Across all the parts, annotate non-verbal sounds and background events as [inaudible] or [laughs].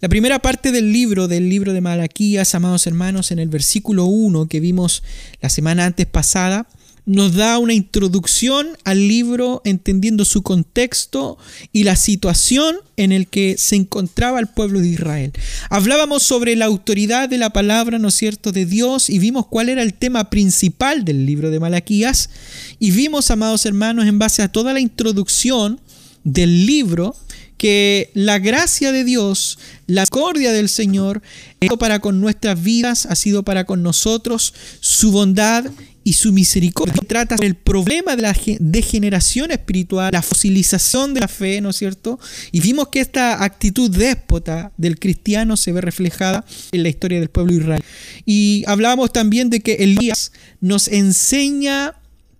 La primera parte del libro, del libro de Malaquías, amados hermanos, en el versículo 1 que vimos la semana antes pasada, nos da una introducción al libro entendiendo su contexto y la situación en el que se encontraba el pueblo de Israel. Hablábamos sobre la autoridad de la palabra, ¿no es cierto?, de Dios y vimos cuál era el tema principal del libro de Malaquías y vimos, amados hermanos, en base a toda la introducción del libro, que la gracia de Dios, la cordia del Señor, ha sido para con nuestras vidas, ha sido para con nosotros, su bondad y su misericordia. Trata el problema de la degeneración espiritual, la fosilización de la fe, ¿no es cierto? Y vimos que esta actitud déspota del cristiano se ve reflejada en la historia del pueblo de Israel. Y hablábamos también de que Elías nos enseña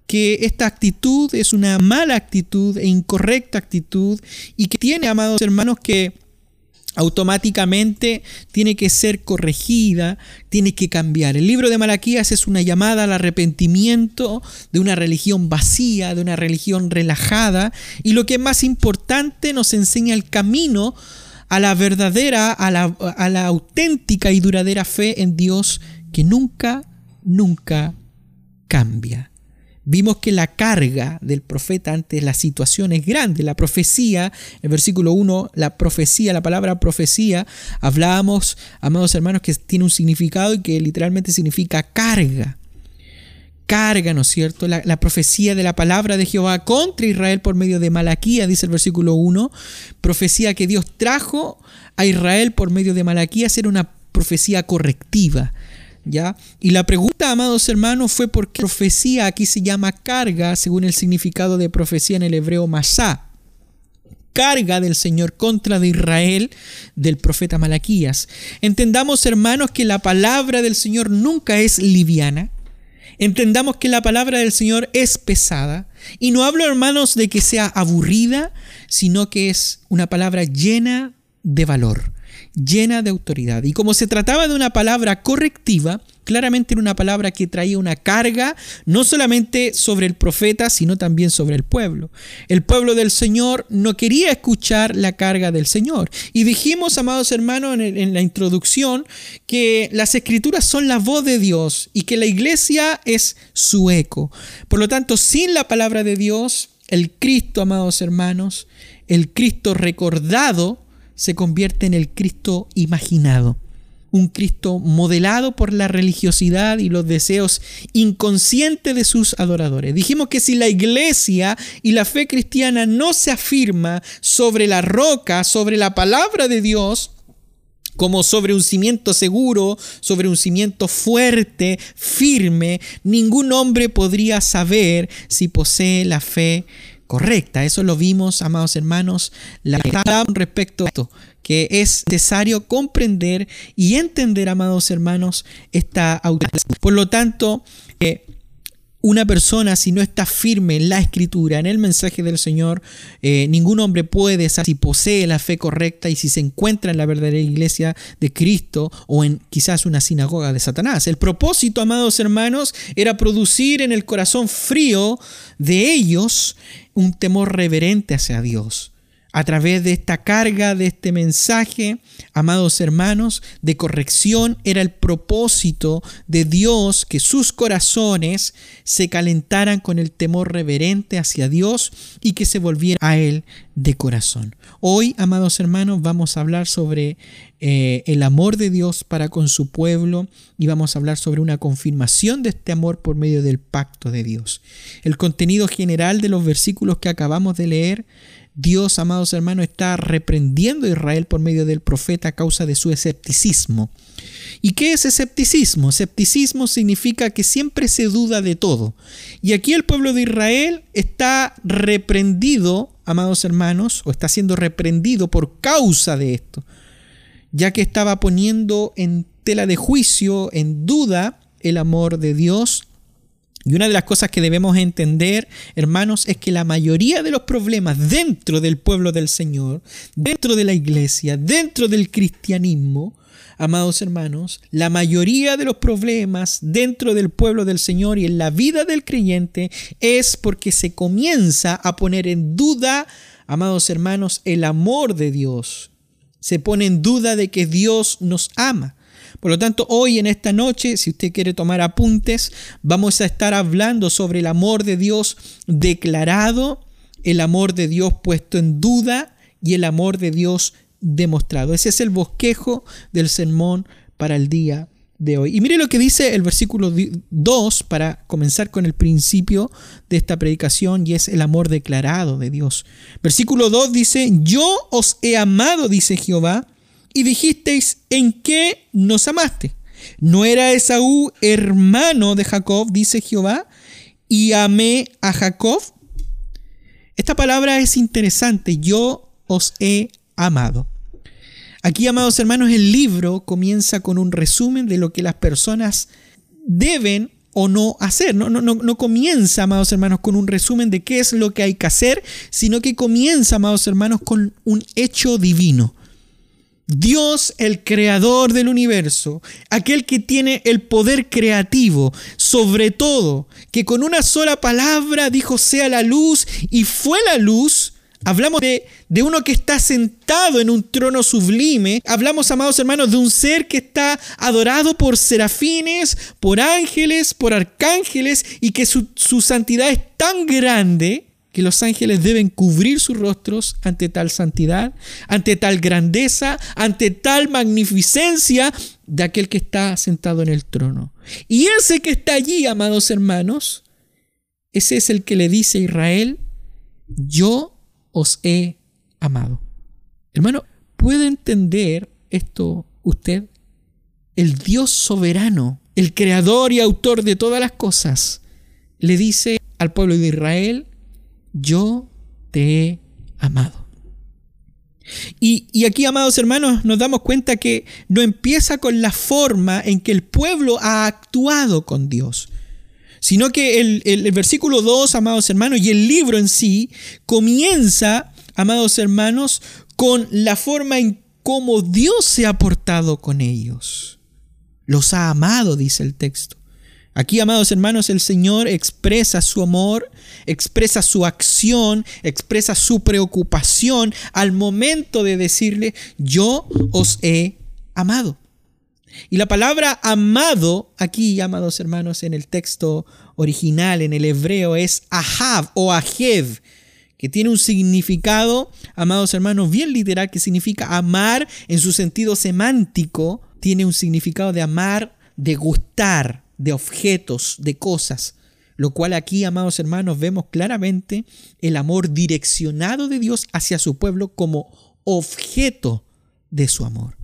que esta actitud es una mala actitud e incorrecta actitud y que tiene, amados hermanos, que automáticamente tiene que ser corregida, tiene que cambiar. El libro de Malaquías es una llamada al arrepentimiento de una religión vacía, de una religión relajada, y lo que es más importante nos enseña el camino a la verdadera, a la, a la auténtica y duradera fe en Dios que nunca, nunca cambia. Vimos que la carga del profeta ante la situación es grande. La profecía, el versículo 1, la profecía, la palabra profecía, hablábamos, amados hermanos, que tiene un significado y que literalmente significa carga. Carga, ¿no es cierto? La, profecía de la palabra de Jehová contra Israel por medio de Malaquía, dice el versículo 1. Profecía que Dios trajo a Israel por medio de Malaquía, era una profecía correctiva y la pregunta, amados hermanos, fue por qué profecía aquí se llama carga, según el significado de profecía en el hebreo masá. Carga del Señor contra de Israel del profeta Malaquías. Entendamos, hermanos, que la palabra del Señor nunca es liviana. Entendamos que la palabra del Señor es pesada. Y no hablo, hermanos, de que sea aburrida, sino que es una palabra llena de valor llena de autoridad. Y como se trataba de una palabra correctiva, claramente era una palabra que traía una carga no solamente sobre el profeta, sino también sobre el pueblo. El pueblo del Señor no quería escuchar la carga del Señor. Y dijimos, amados hermanos, en, la introducción, que las escrituras son la voz de Dios y que la iglesia es su eco. Por lo tanto, sin la palabra de Dios, el Cristo, amados hermanos, el Cristo recordado, se convierte en el Cristo imaginado, un Cristo modelado por la religiosidad y los deseos inconscientes de sus adoradores. Dijimos que si la iglesia y la fe cristiana no se afirma sobre la roca, sobre la palabra de Dios, como sobre un cimiento seguro, sobre un cimiento fuerte, firme, ningún hombre podría saber si posee la fe correcta. Eso lo vimos, amados hermanos, la respecto a esto, que es necesario comprender y entender, amados hermanos, esta autoridad. Por lo tanto, eh, una persona, si no está firme en la escritura, en el mensaje del Señor, eh, ningún hombre puede saber si posee la fe correcta y si se encuentra en la verdadera iglesia de Cristo o en quizás una sinagoga de Satanás. El propósito, amados hermanos, era producir en el corazón frío de ellos un temor reverente hacia Dios a través de esta carga, de este mensaje, amados hermanos, de corrección, era el propósito de Dios que sus corazones se calentaran con el temor reverente hacia Dios y que se volvieran a Él de corazón. Hoy, amados hermanos, vamos a hablar sobre eh, el amor de Dios para con su pueblo y vamos a hablar sobre una confirmación de este amor por medio del pacto de Dios. El contenido general de los versículos que acabamos de leer Dios, amados hermanos, está reprendiendo a Israel por medio del profeta a causa de su escepticismo. ¿Y qué es escepticismo? Escepticismo significa que siempre se duda de todo. Y aquí el pueblo de Israel está reprendido, amados hermanos, o está siendo reprendido por causa de esto, ya que estaba poniendo en tela de juicio, en duda, el amor de Dios y una de las cosas que debemos entender, hermanos, es que la mayoría de los problemas dentro del pueblo del Señor, dentro de la iglesia, dentro del cristianismo, amados hermanos, la mayoría de los problemas dentro del pueblo del Señor y en la vida del creyente es porque se comienza a poner en duda, amados hermanos, el amor de Dios se pone en duda de que Dios nos ama. Por lo tanto, hoy en esta noche, si usted quiere tomar apuntes, vamos a estar hablando sobre el amor de Dios declarado, el amor de Dios puesto en duda y el amor de Dios demostrado. Ese es el bosquejo del sermón para el día de hoy. Y mire lo que dice el versículo 2 para comenzar con el principio de esta predicación y es el amor declarado de Dios. Versículo 2 dice, yo os he amado, dice Jehová, y dijisteis, ¿en qué nos amaste? ¿No era Esaú hermano de Jacob, dice Jehová, y amé a Jacob? Esta palabra es interesante, yo os he amado. Aquí, amados hermanos, el libro comienza con un resumen de lo que las personas deben o no hacer. No, no, no, no, comienza, amados hermanos, con un resumen de qué es lo que hay que hacer, sino que comienza, amados hermanos, con un hecho divino. Dios, el creador del universo, aquel que tiene el poder creativo, sobre todo, que con una sola palabra dijo sea la luz y fue la luz, Hablamos de, de, uno que está sentado en un trono sublime. Hablamos, amados hermanos, de un ser que está adorado por serafines, por ángeles, por arcángeles y que su, su santidad es tan grande que los ángeles deben cubrir sus rostros ante tal santidad, ante tal grandeza, ante tal magnificencia de aquel que está sentado en el trono. Y ese que está allí, amados hermanos, ese es el que le dice a Israel, yo os he amado. Hermano, ¿puede entender esto usted? El Dios soberano, el creador y autor de todas las cosas, le dice al pueblo de Israel, yo te he amado. Y, aquí, amados hermanos, nos damos cuenta que no empieza con la forma en que el pueblo ha actuado con Dios, sino que el, el versículo 2, amados hermanos, y el libro en sí comienza, amados hermanos, con la forma en cómo Dios se ha portado con ellos. Los ha amado, dice el texto. Aquí, amados hermanos, el Señor expresa su amor, expresa su acción, expresa su preocupación al momento de decirle, yo os he amado. Y la palabra amado, aquí, amados hermanos, en el texto original, en el hebreo, es ahav o ajev, que tiene un significado, amados hermanos, bien literal, que significa amar en su sentido semántico, tiene un significado de amar, de gustar, de objetos, de cosas. Lo cual aquí, amados hermanos, vemos claramente el amor direccionado de Dios hacia su pueblo como objeto de su amor.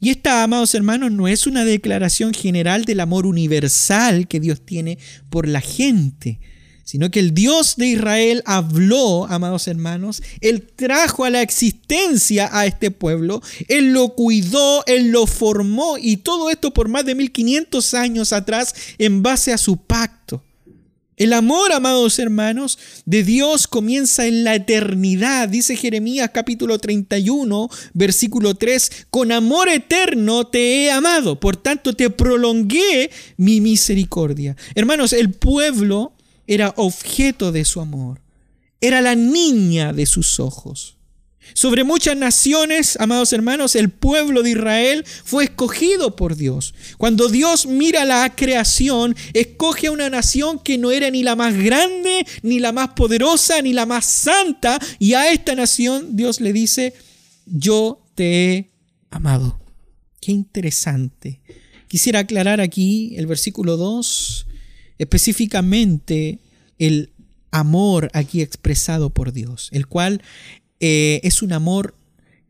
Y esta, amados hermanos, no es una declaración general del amor universal que Dios tiene por la gente, sino que el Dios de Israel habló, amados hermanos, Él trajo a la existencia a este pueblo, Él lo cuidó, Él lo formó y todo esto por más de 1500 años atrás en base a su pacto. El amor, amados hermanos, de Dios comienza en la eternidad. Dice Jeremías capítulo 31, versículo 3, con amor eterno te he amado, por tanto te prolongué mi misericordia. Hermanos, el pueblo era objeto de su amor, era la niña de sus ojos. Sobre muchas naciones, amados hermanos, el pueblo de Israel fue escogido por Dios. Cuando Dios mira la creación, escoge a una nación que no era ni la más grande, ni la más poderosa, ni la más santa, y a esta nación Dios le dice, yo te he amado. Qué interesante. Quisiera aclarar aquí el versículo 2 específicamente el amor aquí expresado por Dios, el cual eh, es un amor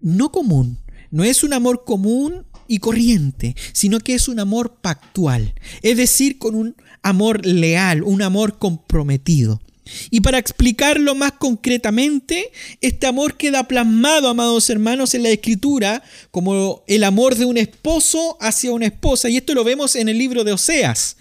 no común, no es un amor común y corriente, sino que es un amor pactual, es decir, con un amor leal, un amor comprometido. Y para explicarlo más concretamente, este amor queda plasmado, amados hermanos, en la escritura como el amor de un esposo hacia una esposa. Y esto lo vemos en el libro de Oseas.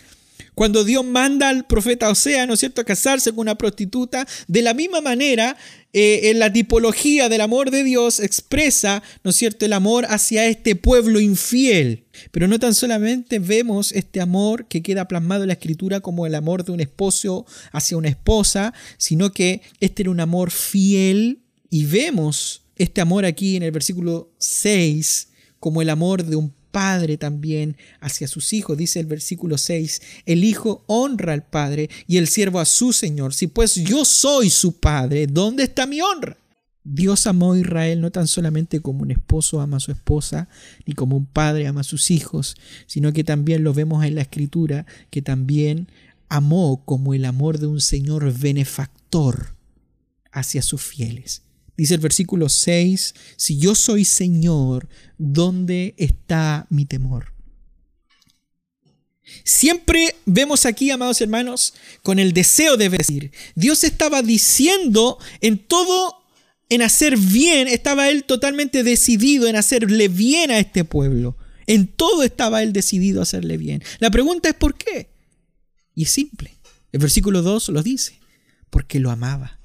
Cuando Dios manda al profeta Osea, ¿no es cierto?, a casarse con una prostituta, de la misma manera, eh, en la tipología del amor de Dios expresa, ¿no es cierto?, el amor hacia este pueblo infiel. Pero no tan solamente vemos este amor que queda plasmado en la escritura como el amor de un esposo hacia una esposa, sino que este era un amor fiel y vemos este amor aquí en el versículo 6 como el amor de un padre también hacia sus hijos. Dice el versículo 6, el hijo honra al padre y el siervo a su señor. Si pues yo soy su padre, ¿dónde está mi honra? Dios amó a Israel no tan solamente como un esposo ama a su esposa, ni como un padre ama a sus hijos, sino que también lo vemos en la escritura, que también amó como el amor de un Señor benefactor hacia sus fieles. Dice el versículo 6, si yo soy Señor, ¿dónde está mi temor? Siempre vemos aquí, amados hermanos, con el deseo de decir. Dios estaba diciendo en todo, en hacer bien, estaba Él totalmente decidido en hacerle bien a este pueblo. En todo estaba Él decidido a hacerle bien. La pregunta es ¿por qué? Y es simple. El versículo 2 lo dice, porque lo amaba.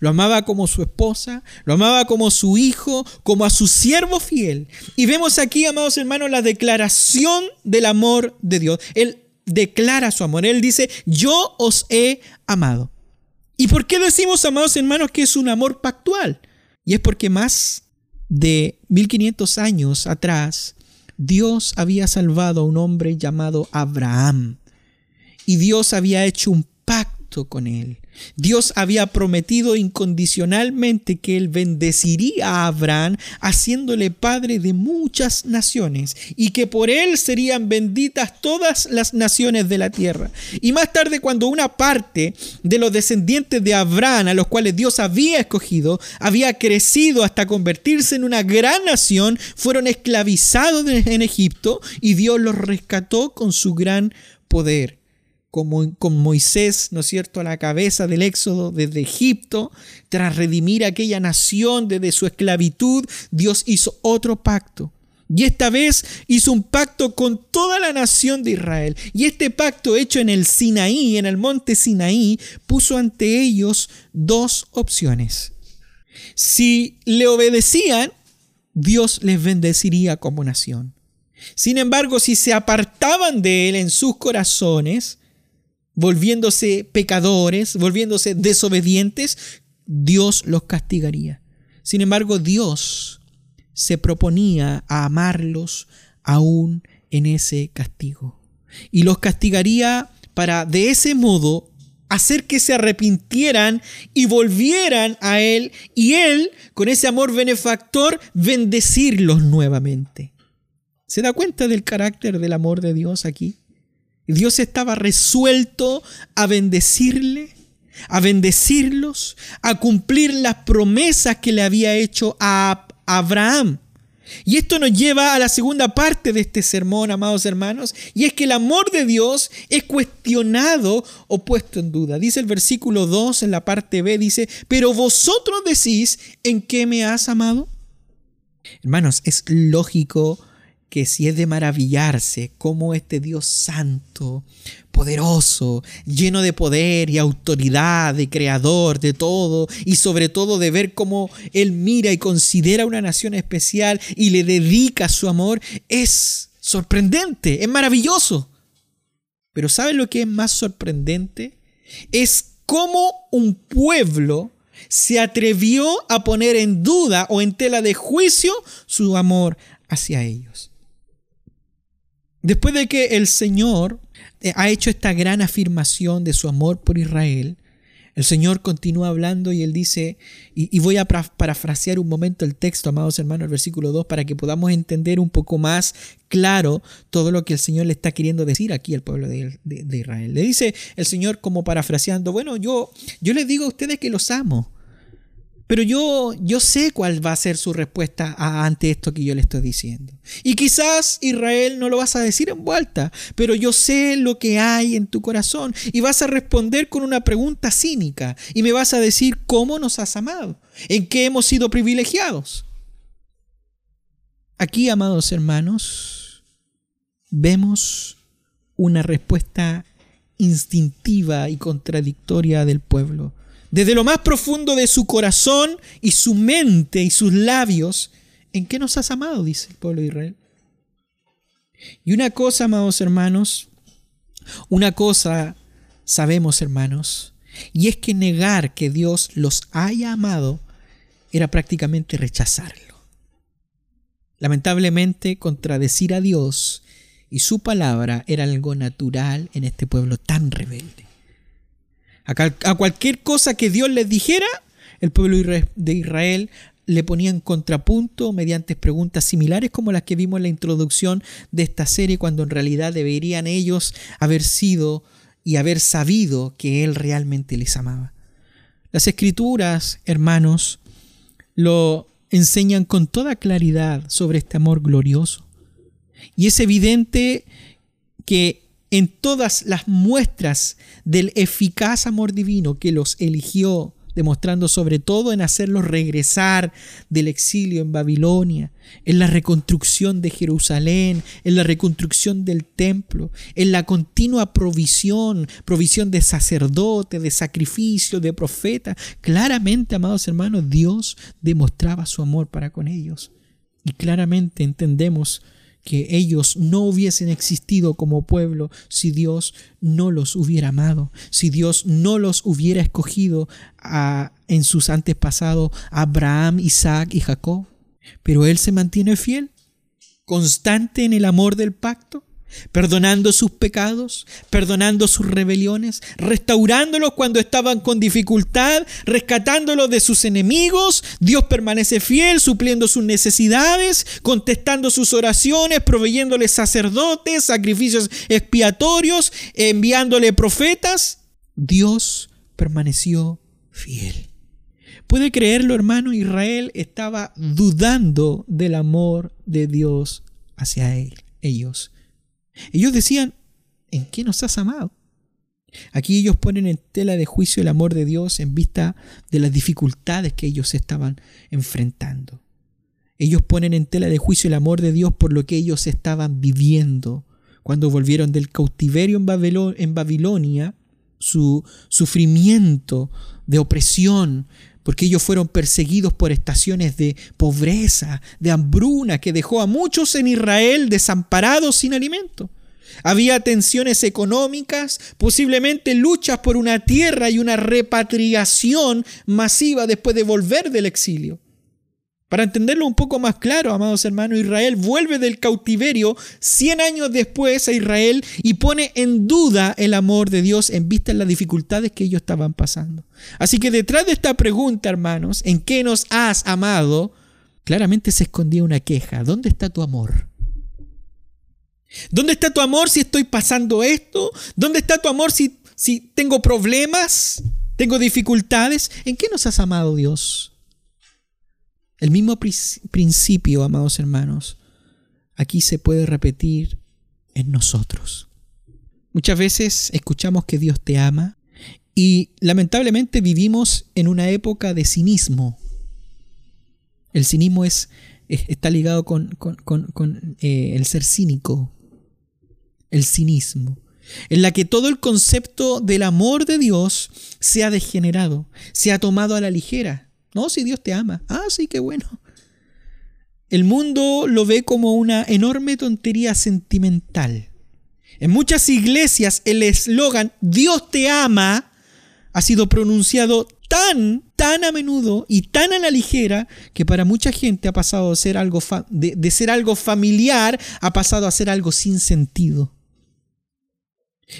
Lo amaba como su esposa, lo amaba como su hijo, como a su siervo fiel. Y vemos aquí, amados hermanos, la declaración del amor de Dios. Él declara su amor. Él dice, yo os he amado. ¿Y por qué decimos, amados hermanos, que es un amor pactual? Y es porque más de 1500 años atrás, Dios había salvado a un hombre llamado Abraham. Y Dios había hecho un con él. Dios había prometido incondicionalmente que él bendeciría a Abraham, haciéndole padre de muchas naciones, y que por él serían benditas todas las naciones de la tierra. Y más tarde, cuando una parte de los descendientes de Abraham, a los cuales Dios había escogido, había crecido hasta convertirse en una gran nación, fueron esclavizados en Egipto, y Dios los rescató con su gran poder como con Moisés, ¿no es cierto?, a la cabeza del éxodo desde Egipto, tras redimir aquella nación desde su esclavitud, Dios hizo otro pacto. Y esta vez hizo un pacto con toda la nación de Israel. Y este pacto hecho en el Sinaí, en el monte Sinaí, puso ante ellos dos opciones. Si le obedecían, Dios les bendeciría como nación. Sin embargo, si se apartaban de él en sus corazones, volviéndose pecadores, volviéndose desobedientes, Dios los castigaría. Sin embargo, Dios se proponía a amarlos aún en ese castigo. Y los castigaría para de ese modo hacer que se arrepintieran y volvieran a Él y Él, con ese amor benefactor, bendecirlos nuevamente. ¿Se da cuenta del carácter del amor de Dios aquí? Dios estaba resuelto a bendecirle, a bendecirlos, a cumplir las promesas que le había hecho a Abraham. Y esto nos lleva a la segunda parte de este sermón, amados hermanos, y es que el amor de Dios es cuestionado o puesto en duda. Dice el versículo 2 en la parte B, dice, pero vosotros decís, ¿en qué me has amado? Hermanos, es lógico que si es de maravillarse cómo este Dios santo, poderoso, lleno de poder y autoridad, de creador de todo, y sobre todo de ver cómo Él mira y considera una nación especial y le dedica su amor, es sorprendente, es maravilloso. Pero ¿saben lo que es más sorprendente? Es cómo un pueblo se atrevió a poner en duda o en tela de juicio su amor hacia ellos. Después de que el Señor eh, ha hecho esta gran afirmación de su amor por Israel, el Señor continúa hablando y él dice, y, voy a parafrasear un momento el texto, amados hermanos, el versículo 2, para que podamos entender un poco más claro todo lo que el Señor le está queriendo decir aquí al pueblo de, Israel. Le dice el Señor como parafraseando, bueno, yo, yo les digo a ustedes que los amo. Pero yo, yo sé cuál va a ser su respuesta ante esto que yo le estoy diciendo. Y quizás Israel no lo vas a decir en vuelta, pero yo sé lo que hay en tu corazón. Y vas a responder con una pregunta cínica. Y me vas a decir cómo nos has amado, en qué hemos sido privilegiados. Aquí, amados hermanos, vemos una respuesta instintiva y contradictoria del pueblo desde lo más profundo de su corazón y su mente y sus labios, ¿en qué nos has amado? dice el pueblo de Israel. Y una cosa, amados hermanos, una cosa sabemos, hermanos, y es que negar que Dios los haya amado era prácticamente rechazarlo. Lamentablemente, contradecir a Dios y su palabra era algo natural en este pueblo tan rebelde. A, cualquier cosa que Dios les dijera, el pueblo de Israel le ponía en contrapunto mediante preguntas similares como las que vimos en la introducción de esta serie, cuando en realidad deberían ellos haber sido y haber sabido que Él realmente les amaba. Las escrituras, hermanos, lo enseñan con toda claridad sobre este amor glorioso. Y es evidente que en todas las muestras del eficaz amor divino que los eligió demostrando sobre todo en hacerlos regresar del exilio en Babilonia, en la reconstrucción de Jerusalén, en la reconstrucción del templo, en la continua provisión, provisión de sacerdotes, de sacrificio, de profeta. Claramente, amados hermanos, Dios demostraba su amor para con ellos. Y claramente entendemos que ellos no hubiesen existido como pueblo si Dios no los hubiera amado, si Dios no los hubiera escogido a, en sus antepasados Abraham, Isaac y Jacob. Pero Él se mantiene fiel, constante en el amor del pacto, perdonando sus pecados, perdonando sus rebeliones, restaurándolos cuando estaban con dificultad, rescatándolos de sus enemigos. Dios permanece fiel, supliendo sus necesidades, contestando sus oraciones, proveyéndoles sacerdotes, sacrificios expiatorios, enviándole profetas. Dios permaneció fiel. ¿Puede creerlo, hermano? Israel estaba dudando del amor de Dios hacia él, ellos. Ellos decían, ¿en qué nos has amado? Aquí ellos ponen en tela de juicio el amor de Dios en vista de las dificultades que ellos estaban enfrentando. Ellos ponen en tela de juicio el amor de Dios por lo que ellos estaban viviendo cuando volvieron del cautiverio en, Babilonia, su sufrimiento de opresión, porque ellos fueron perseguidos por estaciones de pobreza, de hambruna, que dejó a muchos en Israel desamparados sin alimento. Había tensiones económicas, posiblemente luchas por una tierra y una repatriación masiva después de volver del exilio. Para entenderlo un poco más claro, amados hermanos, Israel vuelve del cautiverio 100 años después a Israel y pone en duda el amor de Dios en vista de las dificultades que ellos estaban pasando. Así que detrás de esta pregunta, hermanos, ¿en qué nos has amado? Claramente se escondía una queja. ¿Dónde está tu amor? ¿Dónde está tu amor si estoy pasando esto? ¿Dónde está tu amor si, si tengo problemas? ¿Tengo dificultades? ¿En qué nos has amado Dios? El mismo principio, amados hermanos, aquí se puede repetir en nosotros. Muchas veces escuchamos que Dios te ama y lamentablemente vivimos en una época de cinismo. El cinismo es, está ligado con, eh, el ser cínico, el cinismo, en la que todo el concepto del amor de Dios se ha degenerado, se ha tomado a la ligera. No, si Dios te ama. Ah, sí, qué bueno. El mundo lo ve como una enorme tontería sentimental. En muchas iglesias el eslogan Dios te ama ha sido pronunciado tan, tan a menudo y tan a la ligera que para mucha gente ha pasado de ser algo, de ser algo familiar, ha pasado a ser algo sin sentido.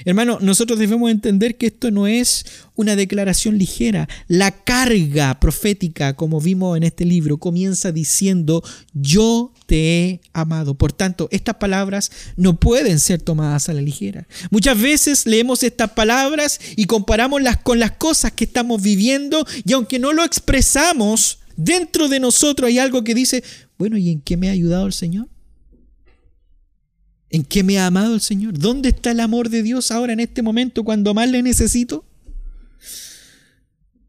Hermano, nosotros debemos entender que esto no es una declaración ligera. La carga profética, como vimos en este libro, comienza diciendo, yo te he amado. Por tanto, estas palabras no pueden ser tomadas a la ligera. Muchas veces leemos estas palabras y comparamos con las cosas que estamos viviendo y aunque no lo expresamos, dentro de nosotros hay algo que dice, bueno, ¿y en qué me ha ayudado el Señor? ¿En qué me ha amado el Señor? ¿Dónde está el amor de Dios ahora en este momento cuando más le necesito?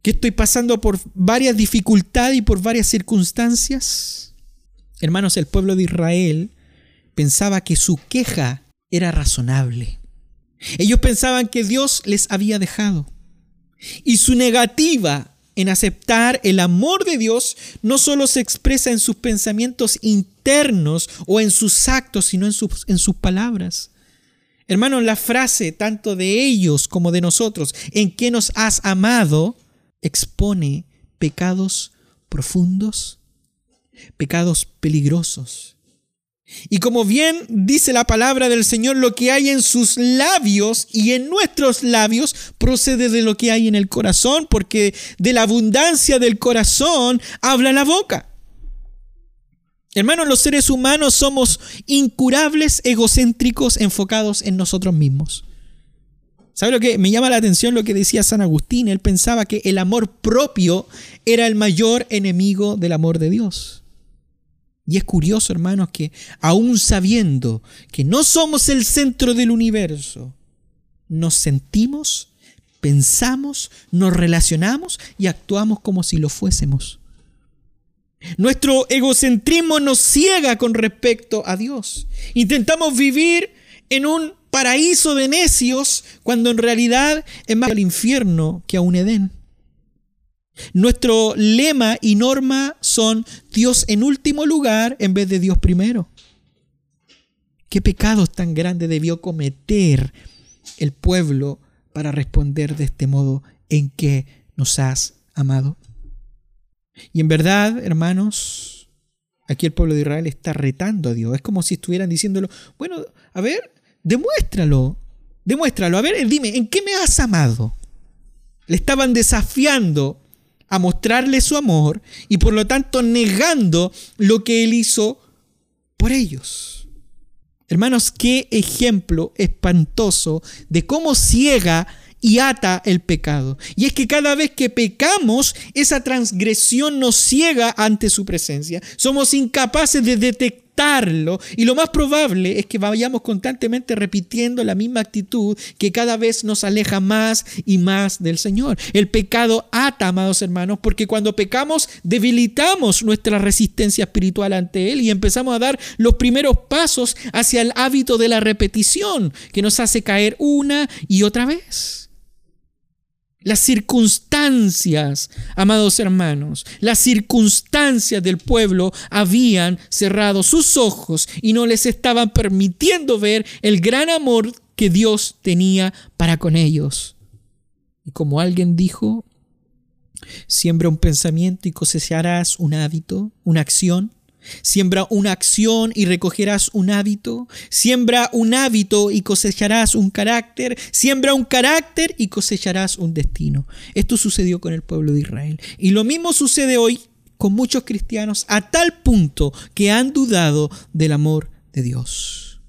¿Que estoy pasando por varias dificultades y por varias circunstancias? Hermanos, el pueblo de Israel pensaba que su queja era razonable. Ellos pensaban que Dios les había dejado. Y su negativa en aceptar el amor de Dios no solo se expresa en sus pensamientos internos o en sus actos, sino en sus, en sus palabras. Hermanos, la frase tanto de ellos como de nosotros, en que nos has amado, expone pecados profundos, pecados peligrosos. Y como bien dice la palabra del Señor, lo que hay en sus labios y en nuestros labios procede de lo que hay en el corazón, porque de la abundancia del corazón habla la boca. Hermanos, los seres humanos somos incurables, egocéntricos, enfocados en nosotros mismos. ¿Sabe lo que me llama la atención lo que decía San Agustín? Él pensaba que el amor propio era el mayor enemigo del amor de Dios. Y es curioso, hermanos, que aún sabiendo que no somos el centro del universo, nos sentimos, pensamos, nos relacionamos y actuamos como si lo fuésemos. Nuestro egocentrismo nos ciega con respecto a Dios. Intentamos vivir en un paraíso de necios cuando en realidad es más al infierno que a un Edén. Nuestro lema y norma son Dios en último lugar en vez de Dios primero. ¿Qué pecados tan grandes debió cometer el pueblo para responder de este modo en que nos has amado? Y en verdad, hermanos, aquí el pueblo de Israel está retando a Dios. Es como si estuvieran diciéndolo, bueno, a ver, demuéstralo, demuéstralo, a ver, dime, ¿en qué me has amado? Le estaban desafiando a mostrarle su amor y por lo tanto negando lo que él hizo por ellos. Hermanos, qué ejemplo espantoso de cómo ciega y ata el pecado. Y es que cada vez que pecamos, esa transgresión nos ciega ante su presencia. Somos incapaces de y lo más probable es que vayamos constantemente repitiendo la misma actitud que cada vez nos aleja más y más del Señor. El pecado ata, amados hermanos, porque cuando pecamos debilitamos nuestra resistencia espiritual ante Él y empezamos a dar los primeros pasos hacia el hábito de la repetición que nos hace caer una y otra vez. Las circunstancias, amados hermanos, las circunstancias del pueblo habían cerrado sus ojos y no les estaban permitiendo ver el gran amor que Dios tenía para con ellos. Y como alguien dijo, siembra un pensamiento y cosecharás un hábito, una acción. Siembra una acción y recogerás un hábito. Siembra un hábito y cosecharás un carácter. Siembra un carácter y cosecharás un destino. Esto sucedió con el pueblo de Israel. Y lo mismo sucede hoy con muchos cristianos a tal punto que han dudado del amor de Dios.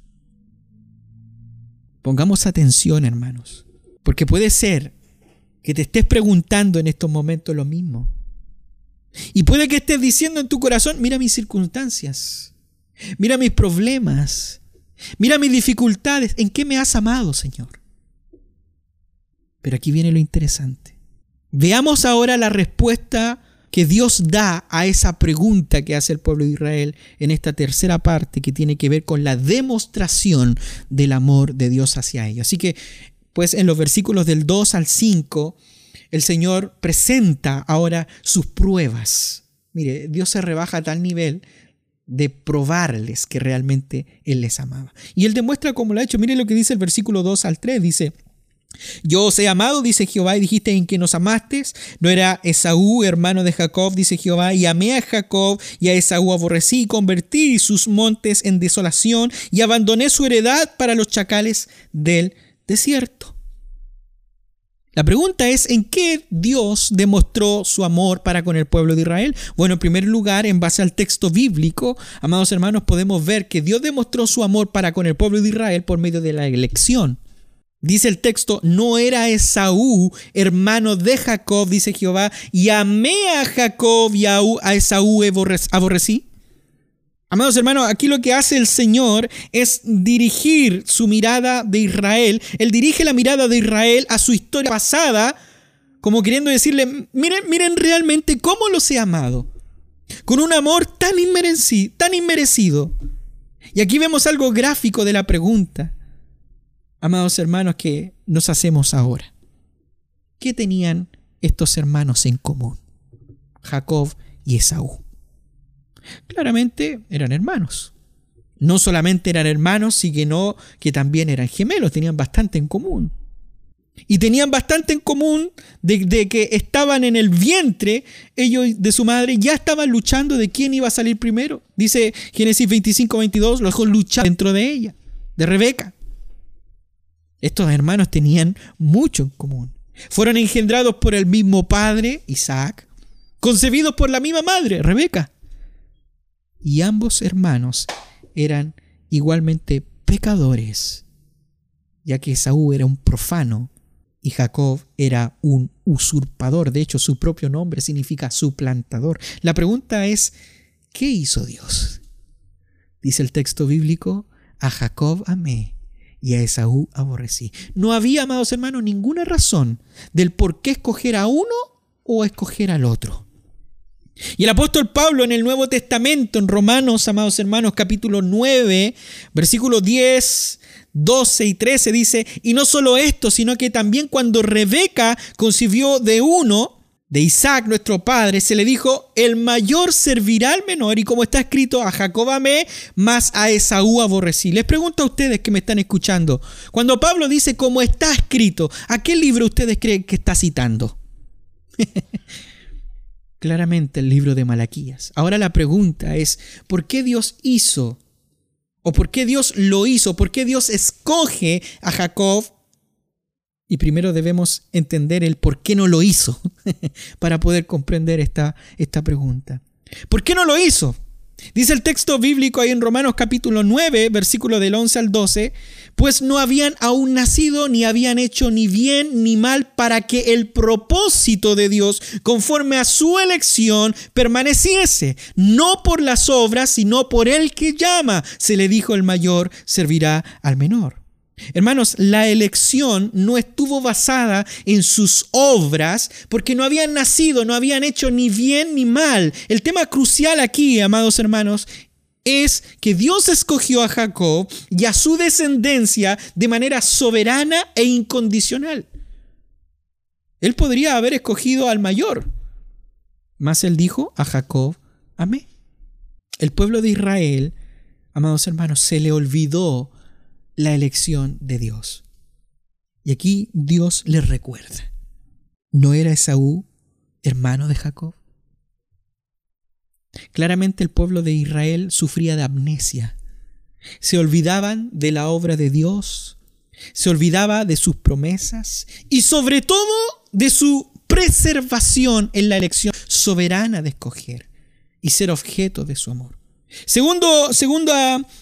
Pongamos atención, hermanos, porque puede ser que te estés preguntando en estos momentos lo mismo. Y puede que estés diciendo en tu corazón, mira mis circunstancias, mira mis problemas, mira mis dificultades, ¿en qué me has amado, Señor? Pero aquí viene lo interesante. Veamos ahora la respuesta que Dios da a esa pregunta que hace el pueblo de Israel en esta tercera parte que tiene que ver con la demostración del amor de Dios hacia ellos. Así que, pues en los versículos del 2 al 5, el Señor presenta ahora sus pruebas. Mire, Dios se rebaja a tal nivel de probarles que realmente Él les amaba. Y Él demuestra cómo lo ha hecho. Mire lo que dice el versículo 2 al 3. Dice, yo os he amado, dice Jehová, y dijiste en que nos amaste. No era Esaú, hermano de Jacob, dice Jehová, y amé a Jacob y a Esaú aborrecí y convertí sus montes en desolación y abandoné su heredad para los chacales del desierto. La pregunta es, ¿en qué Dios demostró su amor para con el pueblo de Israel? Bueno, en primer lugar, en base al texto bíblico, amados hermanos, podemos ver que Dios demostró su amor para con el pueblo de Israel por medio de la elección. Dice el texto, no era Esaú, hermano de Jacob, dice Jehová, y amé a Jacob y a Esaú aborrecí. Amados hermanos, aquí lo que hace el Señor es dirigir su mirada de Israel. Él dirige la mirada de Israel a su historia pasada, como queriendo decirle, miren, miren realmente cómo los he amado. Con un amor tan inmerecido, tan inmerecido. Y aquí vemos algo gráfico de la pregunta, amados hermanos, que nos hacemos ahora. ¿Qué tenían estos hermanos en común? Jacob y Esaú. Claramente eran hermanos. No solamente eran hermanos, sino que también eran gemelos, tenían bastante en común. Y tenían bastante en común de, que estaban en el vientre, ellos de su madre, ya estaban luchando de quién iba a salir primero. Dice Génesis 25, 22, los dejó luchar dentro de ella, de Rebeca. Estos hermanos tenían mucho en común. Fueron engendrados por el mismo padre, Isaac, concebidos por la misma madre, Rebeca. Y ambos hermanos eran igualmente pecadores, ya que Esaú era un profano y Jacob era un usurpador. De hecho, su propio nombre significa suplantador. La pregunta es, ¿qué hizo Dios? Dice el texto bíblico, a Jacob amé y a Esaú aborrecí. No había, amados hermanos, ninguna razón del por qué escoger a uno o escoger al otro. Y el apóstol Pablo en el Nuevo Testamento, en Romanos, amados hermanos, capítulo 9, versículo 10, 12 y 13, dice, y no solo esto, sino que también cuando Rebeca concibió de uno, de Isaac, nuestro padre, se le dijo, el mayor servirá al menor, y como está escrito, a Jacob amé, más a Esaú aborrecí. Les pregunto a ustedes que me están escuchando, cuando Pablo dice, como está escrito, ¿a qué libro ustedes creen que está citando? [laughs] Claramente el libro de Malaquías. Ahora la pregunta es, ¿por qué Dios hizo? ¿O por qué Dios lo hizo? ¿Por qué Dios escoge a Jacob y primero debemos entender el por qué no lo hizo [laughs] para poder comprender esta, esta pregunta. ¿Por qué no lo hizo? Dice el texto bíblico ahí en Romanos capítulo 9, versículo del 11 al 12, pues no habían aún nacido ni habían hecho ni bien ni mal para que el propósito de Dios conforme a su elección permaneciese, no por las obras, sino por el que llama. Se le dijo el mayor servirá al menor. Hermanos, la elección no estuvo basada en sus obras porque no habían nacido, no habían hecho ni bien ni mal. El tema crucial aquí, amados hermanos, es que Dios escogió a Jacob y a su descendencia de manera soberana e incondicional. Él podría haber escogido al mayor, mas él dijo a Jacob, amé. El pueblo de Israel, amados hermanos, se le olvidó la elección de Dios. Y aquí Dios le recuerda. ¿No era Esaú hermano de Jacob? Claramente el pueblo de Israel sufría de amnesia. Se olvidaban de la obra de Dios, se olvidaba de sus promesas y sobre todo de su preservación en la elección soberana de escoger y ser objeto de su amor. Segunda,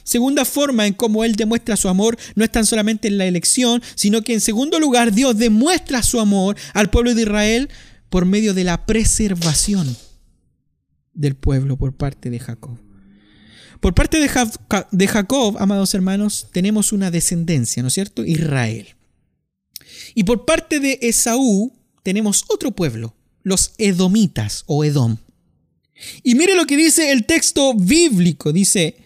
segunda forma en cómo Él demuestra su amor no es tan solamente en la elección, sino que en segundo lugar Dios demuestra su amor al pueblo de Israel por medio de la preservación del pueblo por parte de Jacob. Por parte de, de Jacob, amados hermanos, tenemos una descendencia, ¿no es cierto? Israel. Y por parte de Esaú tenemos otro pueblo, los edomitas o Edom. Y mire lo que dice el texto bíblico. Dice,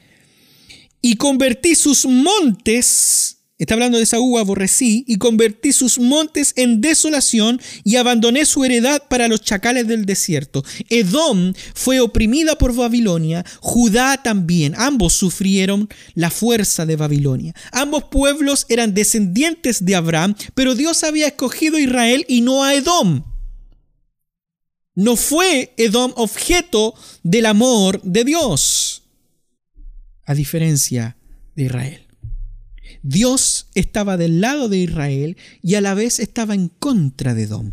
y convertí sus montes, está hablando de Saúl, aborrecí, y convertí sus montes en desolación y abandoné su heredad para los chacales del desierto. Edom fue oprimida por Babilonia, Judá también. Ambos sufrieron la fuerza de Babilonia. Ambos pueblos eran descendientes de Abraham, pero Dios había escogido a Israel y no a Edom. No fue Edom objeto del amor de Dios, a diferencia de Israel. Dios estaba del lado de Israel y a la vez estaba en contra de Edom.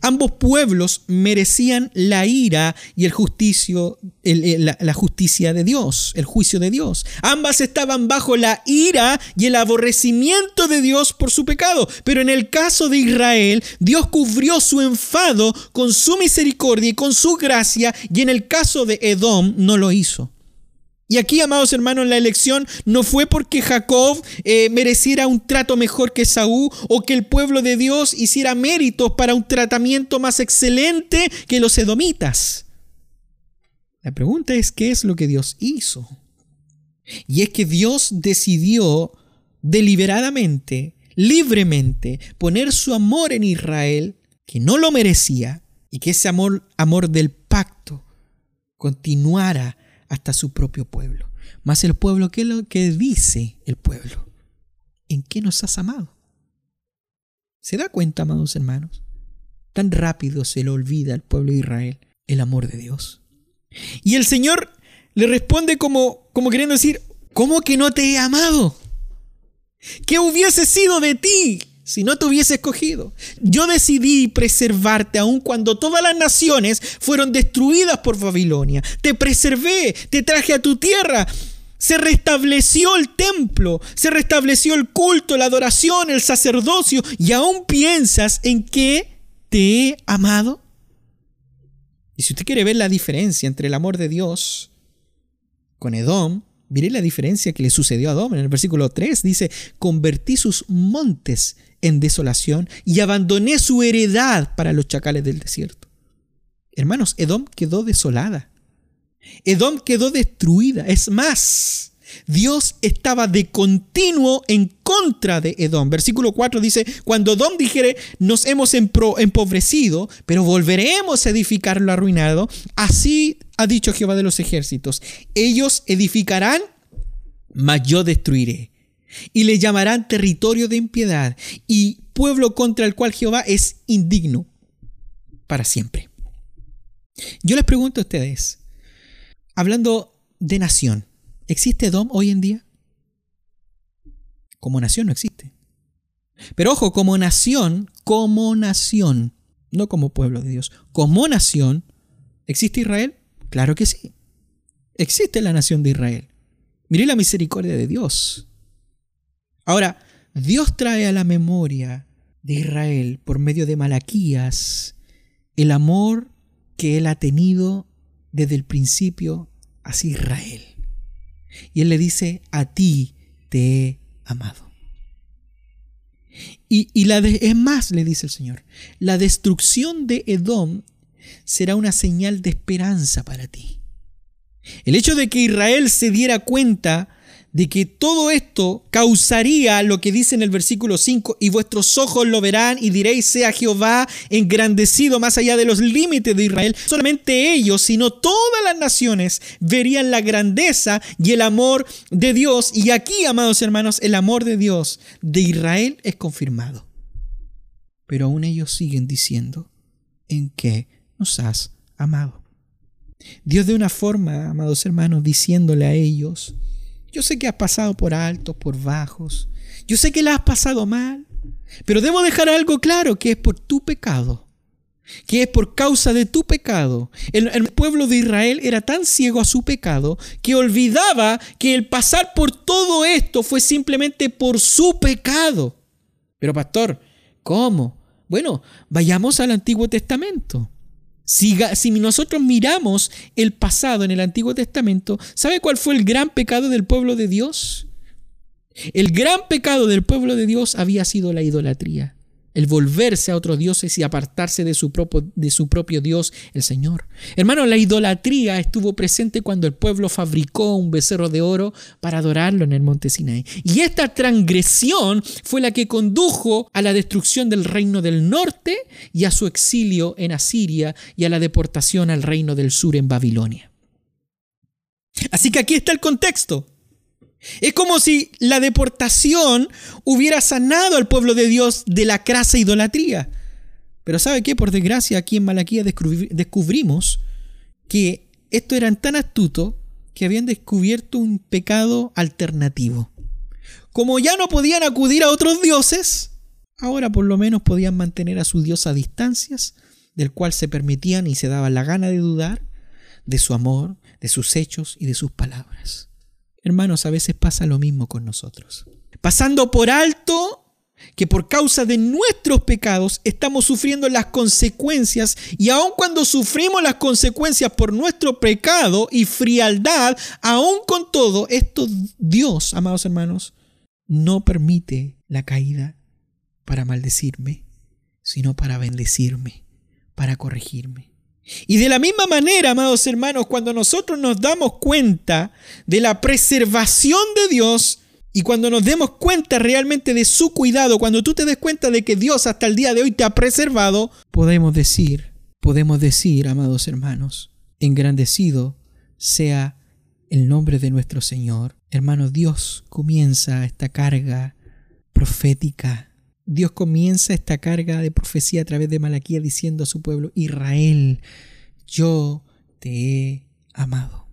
Ambos pueblos merecían la ira y el justicio, la, justicia de Dios, el juicio de Dios. Ambas estaban bajo la ira y el aborrecimiento de Dios por su pecado. Pero en el caso de Israel, Dios cubrió su enfado con su misericordia y con su gracia, y en el caso de Edom no lo hizo. Y aquí, amados hermanos, la elección no fue porque Jacob eh, mereciera un trato mejor que Saúl o que el pueblo de Dios hiciera méritos para un tratamiento más excelente que los edomitas. La pregunta es, ¿qué es lo que Dios hizo? Y es que Dios decidió deliberadamente, libremente, poner su amor en Israel, que no lo merecía, y que ese amor, amor del pacto, continuara hasta su propio pueblo. Mas el pueblo, ¿qué es lo que dice el pueblo? ¿En qué nos has amado? ¿Se da cuenta, amados hermanos? Tan rápido se le olvida al pueblo de Israel el amor de Dios. Y el Señor le responde como, como queriendo decir, ¿cómo que no te he amado? ¿Qué hubiese sido de ti si no te hubiese escogido? Yo decidí preservarte aun cuando todas las naciones fueron destruidas por Babilonia. Te preservé, te traje a tu tierra. Se restableció el templo, se restableció el culto, la adoración, el sacerdocio, y aún piensas en que te he amado. Y si usted quiere ver la diferencia entre el amor de Dios con Edom, mire la diferencia que le sucedió a Edom. En el versículo 3 dice, convertí sus montes en desolación y abandoné su heredad para los chacales del desierto. Hermanos, Edom quedó desolada. Edom quedó destruida. Es más, Dios estaba de continuo en contra de Edom. Versículo 4 dice, cuando Edom dijere, nos hemos empobrecido, pero volveremos a edificar lo arruinado, así ha dicho Jehová de los ejércitos, ellos edificarán, mas yo destruiré. Y le llamarán territorio de impiedad y pueblo contra el cual Jehová es indigno para siempre. Yo les pregunto a ustedes, hablando de nación, ¿Existe Edom hoy en día? Como nación no existe. Pero ojo, como nación, como nación, no como pueblo de Dios, como nación, ¿existe Israel? Claro que sí. Existe la nación de Israel. Mire la misericordia de Dios. Ahora, Dios trae a la memoria de Israel por medio de Malaquías el amor que él ha tenido desde el principio hacia Israel. Y él le dice, a ti te he amado. Y, la es más, le dice el Señor, la destrucción de Edom será una señal de esperanza para ti. El hecho de que Israel se diera cuenta de que todo esto causaría lo que dice en el versículo 5, y vuestros ojos lo verán y diréis, sea Jehová engrandecido más allá de los límites de Israel. Solamente ellos, sino todas las naciones, verían la grandeza y el amor de Dios. Y aquí, amados hermanos, el amor de Dios de Israel es confirmado. Pero aún ellos siguen diciendo, ¿en qué nos has amado? Dios de una forma, amados hermanos, diciéndole a ellos, yo sé que has pasado por altos, por bajos. Yo sé que la has pasado mal. Pero debo dejar algo claro, que es por tu pecado. Que es por causa de tu pecado. El, el, pueblo de Israel era tan ciego a su pecado que olvidaba que el pasar por todo esto fue simplemente por su pecado. Pero pastor, ¿cómo? Bueno, vayamos al Antiguo Testamento. Si, nosotros miramos el pasado en el Antiguo Testamento, ¿sabe cuál fue el gran pecado del pueblo de Dios? El gran pecado del pueblo de Dios había sido la idolatría el volverse a otros dioses y apartarse de su, propio, Dios, el Señor. Hermano, la idolatría estuvo presente cuando el pueblo fabricó un becerro de oro para adorarlo en el monte Sinai. Y esta transgresión fue la que condujo a la destrucción del reino del norte y a su exilio en Asiria y a la deportación al reino del sur en Babilonia. Así que aquí está el contexto. Es como si la deportación hubiera sanado al pueblo de Dios de la crasa idolatría. Pero ¿sabe qué? Por desgracia, aquí en Malaquía descubrimos que esto eran tan astutos que habían descubierto un pecado alternativo. Como ya no podían acudir a otros dioses, ahora por lo menos podían mantener a su Dios a distancias, del cual se permitían y se daban la gana de dudar de su amor, de sus hechos y de sus palabras. Hermanos, a veces pasa lo mismo con nosotros. Pasando por alto que por causa de nuestros pecados estamos sufriendo las consecuencias y aun cuando sufrimos las consecuencias por nuestro pecado y frialdad, aun con todo esto Dios, amados hermanos, no permite la caída para maldecirme, sino para bendecirme, para corregirme. Y de la misma manera, amados hermanos, cuando nosotros nos damos cuenta de la preservación de Dios y cuando nos demos cuenta realmente de su cuidado, cuando tú te des cuenta de que Dios hasta el día de hoy te ha preservado, podemos decir, podemos decir, amados hermanos, engrandecido sea el nombre de nuestro Señor. Hermanos, Dios comienza esta carga profética Dios comienza esta carga de profecía a través de Malaquía diciendo a su pueblo, Israel, yo te he amado.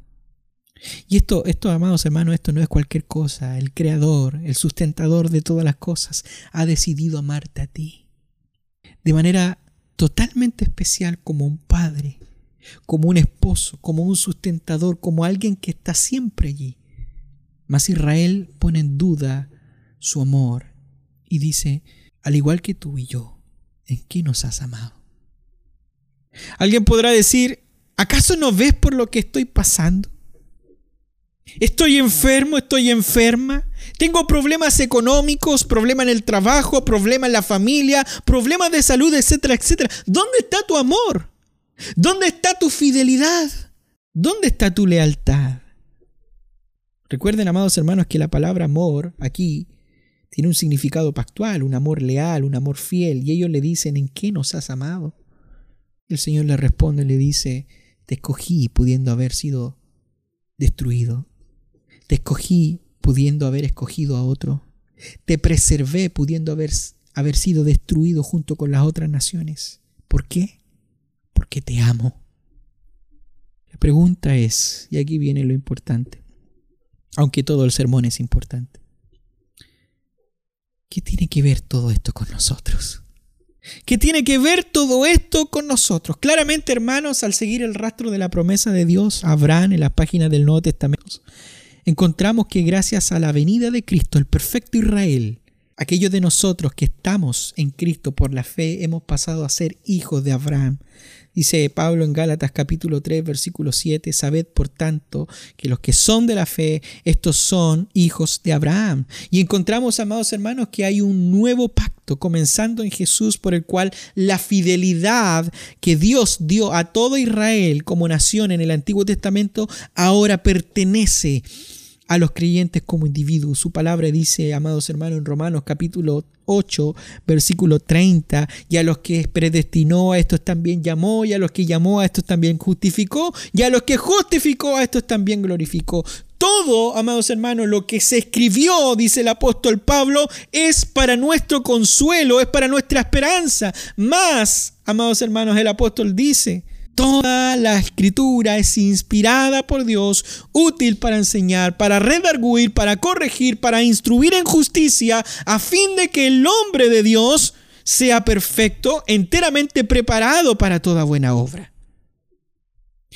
Y esto, esto, amados hermanos, esto no es cualquier cosa. El creador, el sustentador de todas las cosas, ha decidido amarte a ti. De manera totalmente especial como un padre, como un esposo, como un sustentador, como alguien que está siempre allí. Mas Israel pone en duda su amor y dice, al igual que tú y yo, ¿en qué nos has amado? Alguien podrá decir, ¿acaso no ves por lo que estoy pasando? Estoy enfermo, estoy enferma, tengo problemas económicos, problemas en el trabajo, problemas en la familia, problemas de salud, etcétera, etcétera. ¿Dónde está tu amor? ¿Dónde está tu fidelidad? ¿Dónde está tu lealtad? Recuerden, amados hermanos, que la palabra amor aquí tiene un significado pactual, un amor leal, un amor fiel, y ellos le dicen, ¿en qué nos has amado? El Señor le responde, le dice, te escogí pudiendo haber sido destruido, te escogí pudiendo haber escogido a otro, te preservé pudiendo haber, haber sido destruido junto con las otras naciones. ¿Por qué? Porque te amo. La pregunta es, y aquí viene lo importante, aunque todo el sermón es importante. ¿Qué tiene que ver todo esto con nosotros? ¿Qué tiene que ver todo esto con nosotros? Claramente, hermanos, al seguir el rastro de la promesa de Dios, Abraham en las páginas del Nuevo Testamento, encontramos que gracias a la venida de Cristo, el perfecto Israel, aquellos de nosotros que estamos en Cristo por la fe, hemos pasado a ser hijos de Abraham, Dice Pablo en Gálatas capítulo 3 versículo 7, sabed por tanto que los que son de la fe, estos son hijos de Abraham. Y encontramos, amados hermanos, que hay un nuevo pacto comenzando en Jesús por el cual la fidelidad que Dios dio a todo Israel como nación en el Antiguo Testamento ahora pertenece a los creyentes como individuos. Su palabra dice, amados hermanos, en Romanos capítulo 8, versículo 30, y a los que predestinó a estos también llamó, y a los que llamó a estos también justificó, y a los que justificó a estos también glorificó. Todo, amados hermanos, lo que se escribió, dice el apóstol Pablo, es para nuestro consuelo, es para nuestra esperanza. Más, amados hermanos, el apóstol dice, Toda la escritura es inspirada por Dios, útil para enseñar, para redarguir, para corregir, para instruir en justicia, a fin de que el hombre de Dios sea perfecto, enteramente preparado para toda buena obra.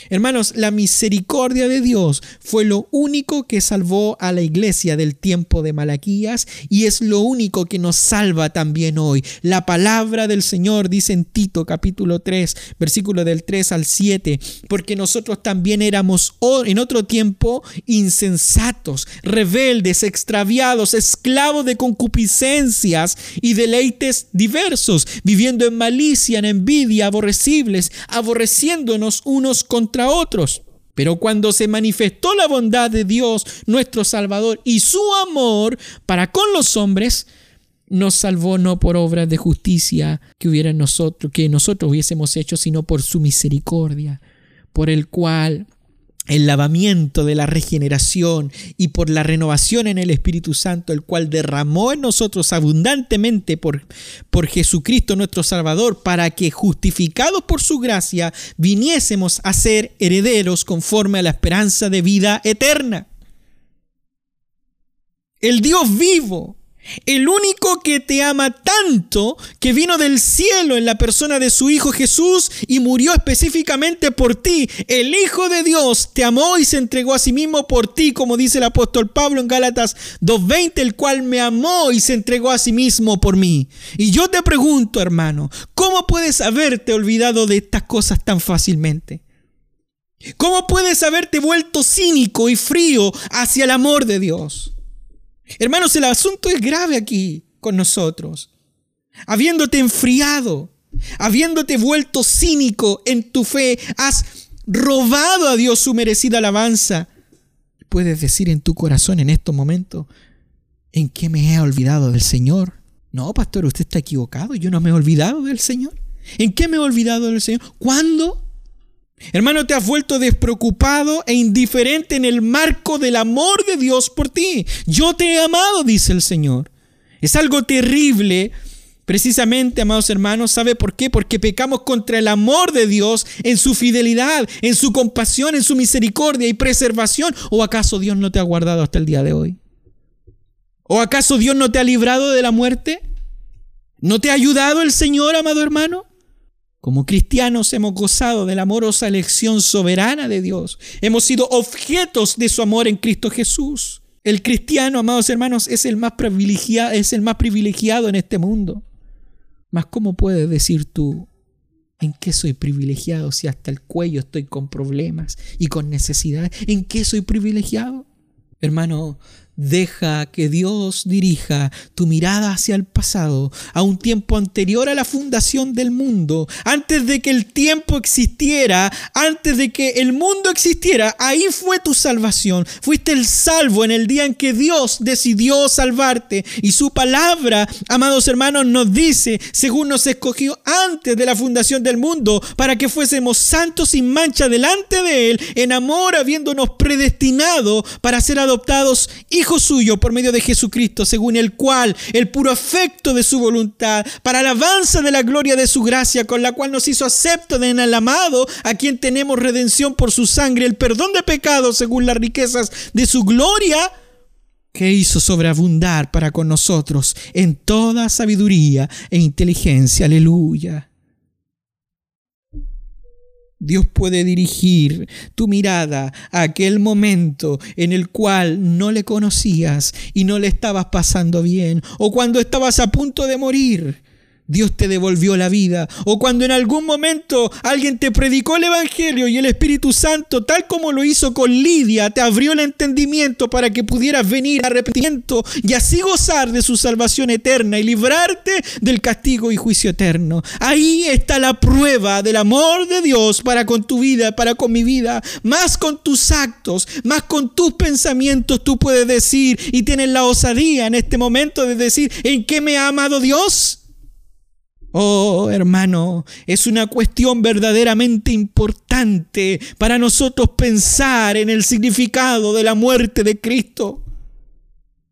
Hermanos, la misericordia de Dios fue lo único que salvó a la iglesia del tiempo de Malaquías y es lo único que nos salva también hoy. La palabra del Señor dice en Tito capítulo 3, versículo del 3 al 7, porque nosotros también éramos en otro tiempo insensatos, rebeldes, extraviados, esclavos de concupiscencias y deleites diversos, viviendo en malicia, en envidia, aborrecibles, aborreciéndonos unos con otros. Pero cuando se manifestó la bondad de Dios, nuestro Salvador, y su amor para con los hombres, nos salvó no por obras de justicia que hubiera nosotros, que nosotros hubiésemos hecho, sino por su misericordia, por el cual el lavamiento de la regeneración y por la renovación en el Espíritu Santo, el cual derramó en nosotros abundantemente por, por Jesucristo nuestro Salvador, para que justificados por su gracia viniésemos a ser herederos conforme a la esperanza de vida eterna. El Dios vivo, el único que te ama tanto, que vino del cielo en la persona de su Hijo Jesús y murió específicamente por ti. El Hijo de Dios te amó y se entregó a sí mismo por ti, como dice el apóstol Pablo en Gálatas 2.20, el cual me amó y se entregó a sí mismo por mí. Y yo te pregunto, hermano, ¿cómo puedes haberte olvidado de estas cosas tan fácilmente? ¿Cómo puedes haberte vuelto cínico y frío hacia el amor de Dios? Hermanos, el asunto es grave aquí con nosotros. Habiéndote enfriado, habiéndote vuelto cínico en tu fe, has robado a Dios su merecida alabanza. Puedes decir en tu corazón en estos momentos, ¿en qué me he olvidado del Señor? No, pastor, usted está equivocado, yo no me he olvidado del Señor. ¿En qué me he olvidado del Señor? ¿Cuándo? Hermano, te has vuelto despreocupado e indiferente en el marco del amor de Dios por ti. Yo te he amado, dice el Señor. Es algo terrible Precisamente, amados hermanos, ¿sabe por qué? Porque pecamos contra el amor de Dios en su fidelidad, en su compasión, en su misericordia y preservación. ¿O acaso Dios no te ha guardado hasta el día de hoy? ¿O acaso Dios no te ha librado de la muerte? ¿No te ha ayudado el Señor, amado hermano? Como cristianos hemos gozado de la amorosa elección soberana de Dios. Hemos sido objetos de su amor en Cristo Jesús. El cristiano, amados hermanos, es el más privilegiado, es el más privilegiado en este mundo. Mas ¿cómo puedes decir tú en qué soy privilegiado si hasta el cuello estoy con problemas y con necesidades? ¿En qué soy privilegiado? Hermano, Deja que Dios dirija tu mirada hacia el pasado, a un tiempo anterior a la fundación del mundo, antes de que el tiempo existiera, antes de que el mundo existiera. Ahí fue tu salvación. Fuiste el salvo en el día en que Dios decidió salvarte. Y su palabra, amados hermanos, nos dice, según nos escogió antes de la fundación del mundo, para que fuésemos santos sin mancha delante de Él, en amor, habiéndonos predestinado para ser adoptados hijos suyo por medio de Jesucristo, según el cual el puro afecto de su voluntad, para alabanza de la gloria de su gracia, con la cual nos hizo acepto en el amado, a quien tenemos redención por su sangre, el perdón de pecados según las riquezas de su gloria, que hizo sobreabundar para con nosotros en toda sabiduría e inteligencia. Aleluya. Dios puede dirigir tu mirada a aquel momento en el cual no le conocías y no le estabas pasando bien, o cuando estabas a punto de morir. Dios te devolvió la vida. O cuando en algún momento alguien te predicó el Evangelio y el Espíritu Santo, tal como lo hizo con Lidia, te abrió el entendimiento para que pudieras venir a arrepentimiento y así gozar de su salvación eterna y librarte del castigo y juicio eterno. Ahí está la prueba del amor de Dios para con tu vida, para con mi vida. Más con tus actos, más con tus pensamientos tú puedes decir y tienes la osadía en este momento de decir, ¿en qué me ha amado Dios? Oh, hermano, es una cuestión verdaderamente importante para nosotros pensar en el significado de la muerte de Cristo.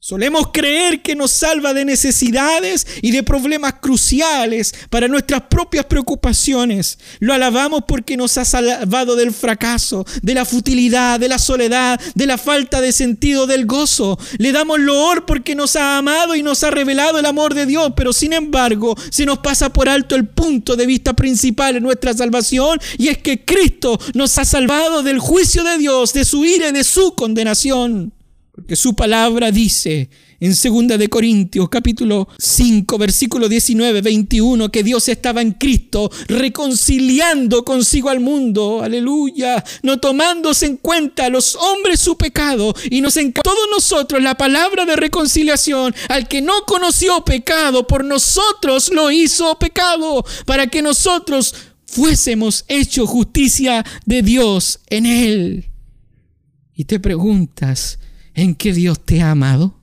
Solemos creer que nos salva de necesidades y de problemas cruciales para nuestras propias preocupaciones. Lo alabamos porque nos ha salvado del fracaso, de la futilidad, de la soledad, de la falta de sentido del gozo. Le damos loor porque nos ha amado y nos ha revelado el amor de Dios, pero sin embargo se nos pasa por alto el punto de vista principal en nuestra salvación y es que Cristo nos ha salvado del juicio de Dios, de su ira y de su condenación. Porque su palabra dice en 2 de Corintios capítulo 5 versículo 19, 21 que Dios estaba en Cristo reconciliando consigo al mundo, aleluya, no tomándose en cuenta a los hombres su pecado y nos en todos nosotros la palabra de reconciliación, al que no conoció pecado, por nosotros lo hizo pecado, para que nosotros fuésemos hecho justicia de Dios en él. Y te preguntas, en que Dios te ha amado,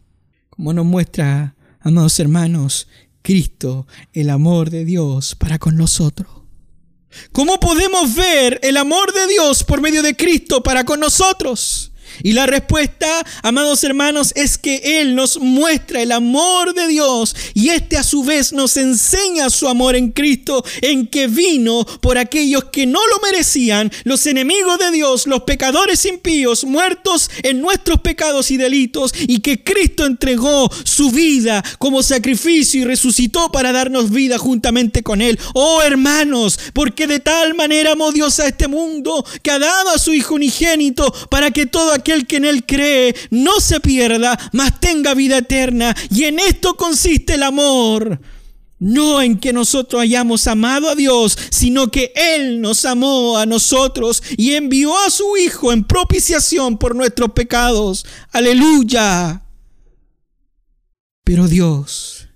como nos muestra, amados hermanos, Cristo, el amor de Dios para con nosotros. ¿Cómo podemos ver el amor de Dios por medio de Cristo para con nosotros? Y la respuesta, amados hermanos, es que Él nos muestra el amor de Dios y este a su vez nos enseña su amor en Cristo, en que vino por aquellos que no lo merecían, los enemigos de Dios, los pecadores impíos, muertos en nuestros pecados y delitos, y que Cristo entregó su vida como sacrificio y resucitó para darnos vida juntamente con Él. Oh hermanos, porque de tal manera amó Dios a este mundo que ha dado a su Hijo unigénito para que todo aquel que en Él cree no se pierda, mas tenga vida eterna. Y en esto consiste el amor. No en que nosotros hayamos amado a Dios, sino que Él nos amó a nosotros y envió a su Hijo en propiciación por nuestros pecados. Aleluya. Pero Dios,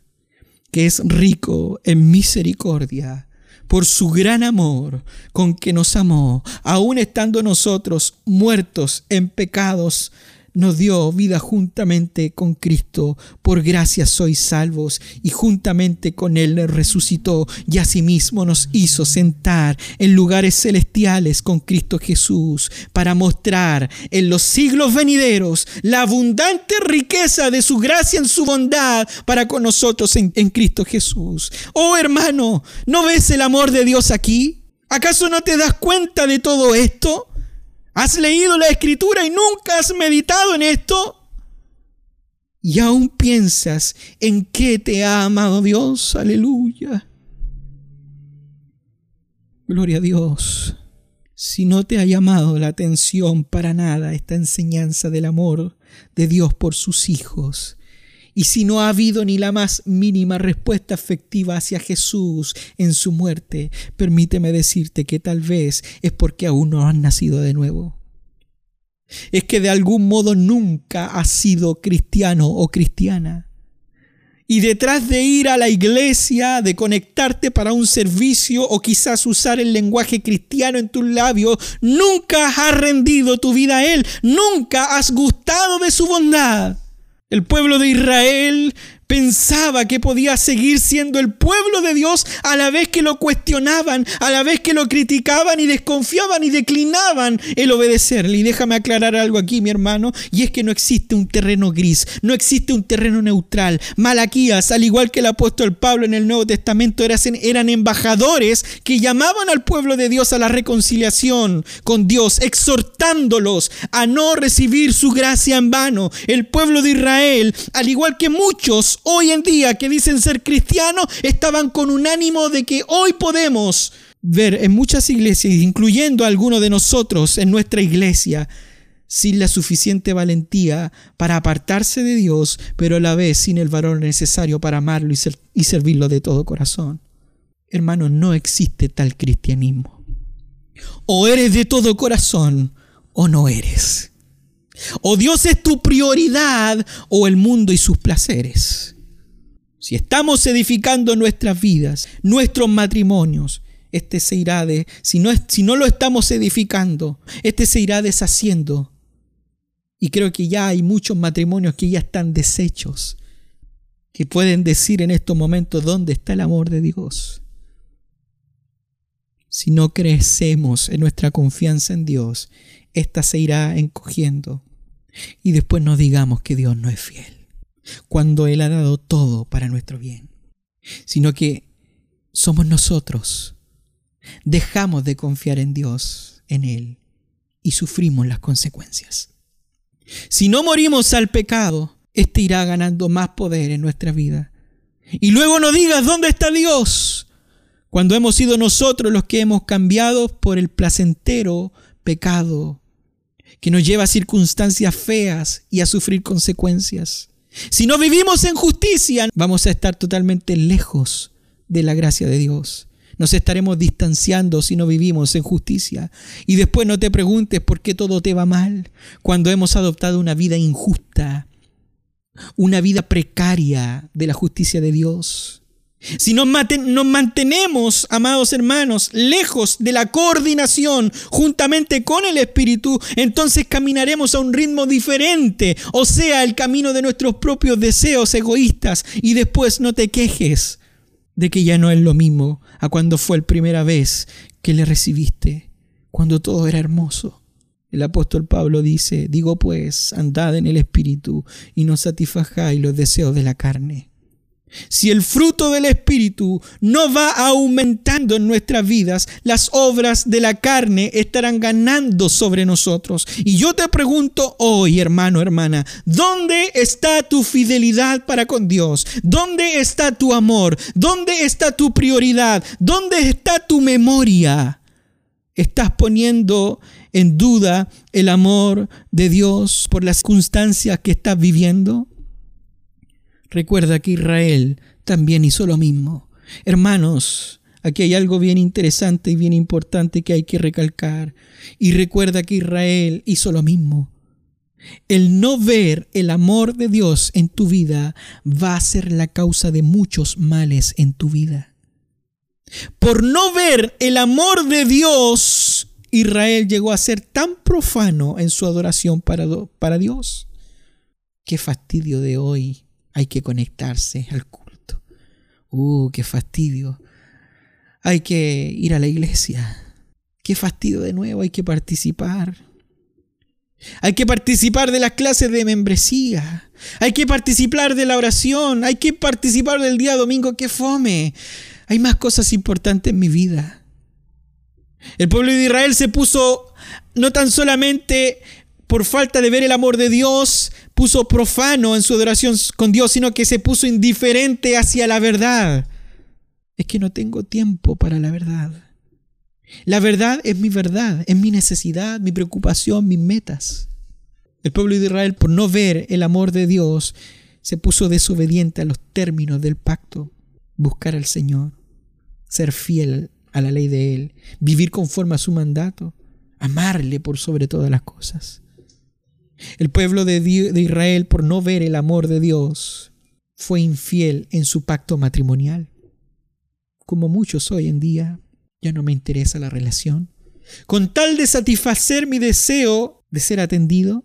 que es rico en misericordia, por su gran amor con que nos amó, aun estando nosotros muertos en pecados, nos dio vida juntamente con Cristo. Por gracia sois salvos y juntamente con Él resucitó y asimismo nos hizo sentar en lugares celestiales con Cristo Jesús para mostrar en los siglos venideros la abundante riqueza de su gracia en su bondad para con nosotros en, en Cristo Jesús. Oh hermano, ¿no ves el amor de Dios aquí? ¿Acaso no te das cuenta de todo esto? ¿Has leído la escritura y nunca has meditado en esto? Y aún piensas en qué te ha amado Dios. Aleluya. Gloria a Dios. Si no te ha llamado la atención para nada esta enseñanza del amor de Dios por sus hijos, y si no ha habido ni la más mínima respuesta afectiva hacia Jesús en su muerte, permíteme decirte que tal vez es porque aún no has nacido de nuevo. Es que de algún modo nunca has sido cristiano o cristiana. Y detrás de ir a la iglesia, de conectarte para un servicio o quizás usar el lenguaje cristiano en tus labios, nunca has rendido tu vida a Él, nunca has gustado de su bondad. El pueblo de Israel pensaba que podía seguir siendo el pueblo de Dios a la vez que lo cuestionaban, a la vez que lo criticaban y desconfiaban y declinaban el obedecerle. Y déjame aclarar algo aquí, mi hermano, y es que no existe un terreno gris, no existe un terreno neutral. Malaquías, al igual que el apóstol Pablo en el Nuevo Testamento, eran embajadores que llamaban al pueblo de Dios a la reconciliación con Dios, exhortándolos a no recibir su gracia en vano. El pueblo de Israel, al igual que muchos hoy en día que dicen ser cristianos estaban con un ánimo de que hoy podemos ver en muchas iglesias, incluyendo a algunos de nosotros en nuestra iglesia, sin la suficiente valentía para apartarse de Dios, pero a la vez sin el valor necesario para amarlo y, y servirlo de todo corazón. Hermano, no existe tal cristianismo. O eres de todo corazón o no eres. O Dios es tu prioridad o el mundo y sus placeres. Si estamos edificando nuestras vidas, nuestros matrimonios, este se irá de, si no, si no lo estamos edificando, este se irá deshaciendo. Y creo que ya hay muchos matrimonios que ya están deshechos, que pueden decir en estos momentos dónde está el amor de Dios. Si no crecemos en nuestra confianza en Dios, esta se irá encogiendo. Y después no digamos que Dios no es fiel, cuando Él ha dado todo para nuestro bien, sino que somos nosotros. Dejamos de confiar en Dios, en Él, y sufrimos las consecuencias. Si no morimos al pecado, éste irá ganando más poder en nuestra vida. Y luego no digas dónde está Dios, cuando hemos sido nosotros los que hemos cambiado por el placentero pecado que nos lleva a circunstancias feas y a sufrir consecuencias. Si no vivimos en justicia, vamos a estar totalmente lejos de la gracia de Dios. Nos estaremos distanciando si no vivimos en justicia. Y después no te preguntes por qué todo te va mal cuando hemos adoptado una vida injusta, una vida precaria de la justicia de Dios. Si nos, mantenemos, amados hermanos, lejos de la coordinación juntamente con el Espíritu, entonces caminaremos a un ritmo diferente, o sea, el camino de nuestros propios deseos egoístas. Y después no te quejes de que ya no es lo mismo a cuando fue la primera vez que le recibiste, cuando todo era hermoso. El apóstol Pablo dice, digo pues, andad en el Espíritu y no satisfajáis los deseos de la carne. Si el fruto del Espíritu no va aumentando en nuestras vidas, las obras de la carne estarán ganando sobre nosotros. Y yo te pregunto hoy, hermano, hermana, ¿dónde está tu fidelidad para con Dios? ¿Dónde está tu amor? ¿Dónde está tu prioridad? ¿Dónde está tu memoria? ¿Estás poniendo en duda el amor de Dios por las circunstancias que estás viviendo? Recuerda que Israel también hizo lo mismo. Hermanos, aquí hay algo bien interesante y bien importante que hay que recalcar. Y recuerda que Israel hizo lo mismo. El no ver el amor de Dios en tu vida va a ser la causa de muchos males en tu vida. Por no ver el amor de Dios Israel llegó a ser tan profano en su adoración para, para Dios. Qué fastidio de hoy hay que conectarse al culto. Uh, qué fastidio. Hay que ir a la iglesia. Qué fastidio de nuevo, hay que participar. Hay que participar de las clases de membresía. Hay que participar de la oración. Hay que participar del día domingo. ¡Qué fome! Hay más cosas importantes en mi vida. El pueblo de Israel se puso no tan solamente por falta de ver el amor de Dios, puso profano en su adoración con Dios, sino que se puso indiferente hacia la verdad. Es que no tengo tiempo para la verdad. La verdad es mi verdad, es mi necesidad, mi preocupación, mis metas. El pueblo de Israel, por no ver el amor de Dios, se puso desobediente a los términos del pacto. Buscar al Señor, ser fiel a la ley de Él, vivir conforme a su mandato, amarle por sobre todas las cosas. El pueblo de, Israel, por no ver el amor de Dios, fue infiel en su pacto matrimonial. Como muchos hoy en día, ya no me interesa la relación. Con tal de satisfacer mi deseo de ser atendido,